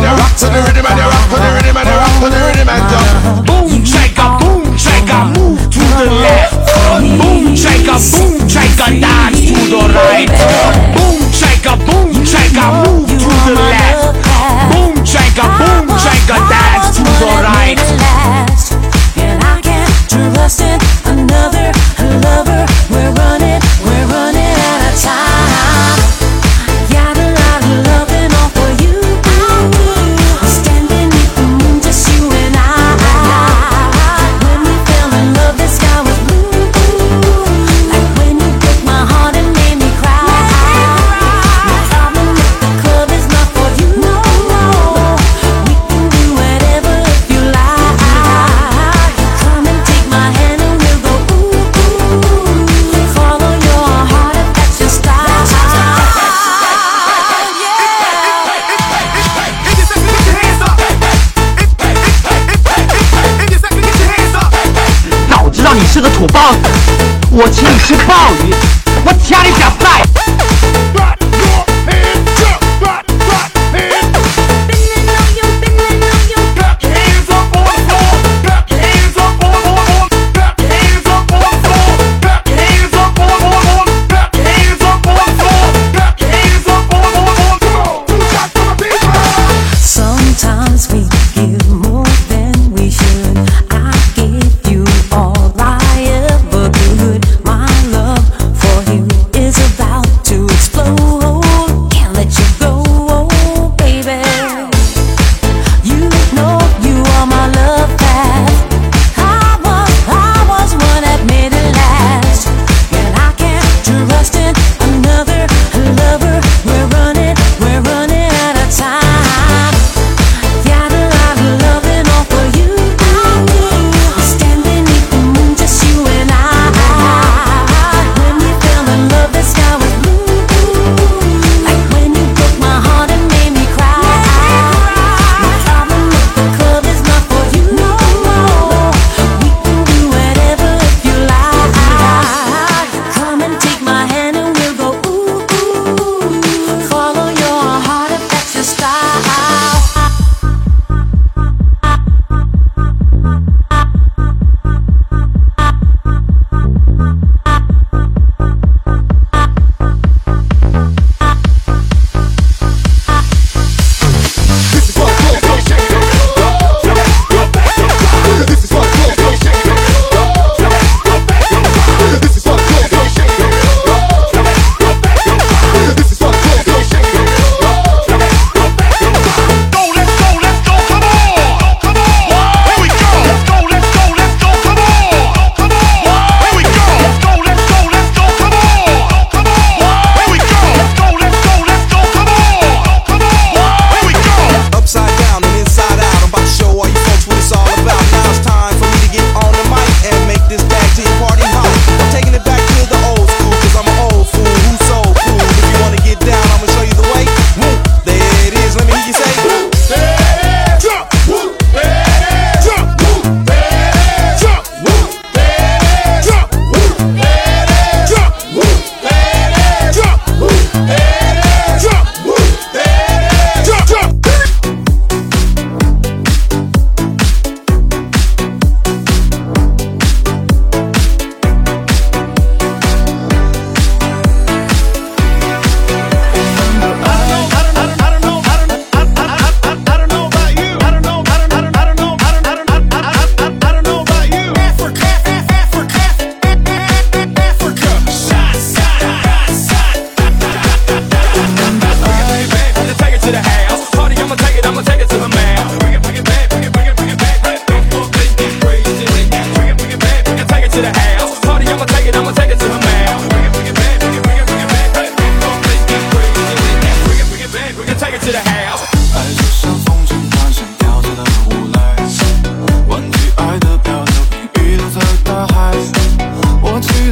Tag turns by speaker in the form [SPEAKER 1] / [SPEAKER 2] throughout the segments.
[SPEAKER 1] rhythm rock to the rhythm and
[SPEAKER 2] you
[SPEAKER 3] rock. 你是个土包子，我请你吃鲍鱼，我掐你脚塞。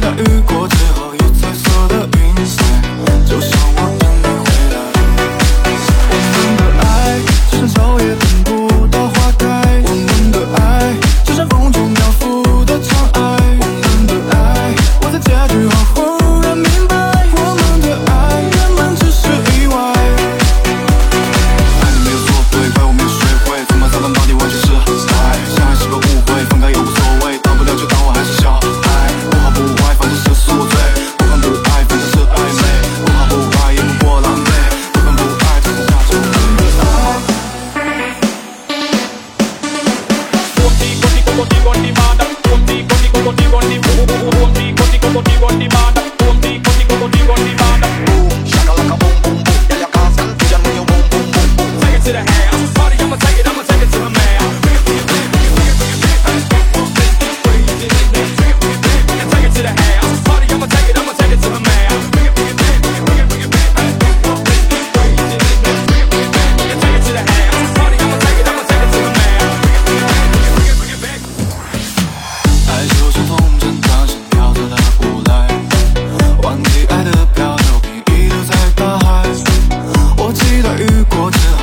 [SPEAKER 3] 大雨过我的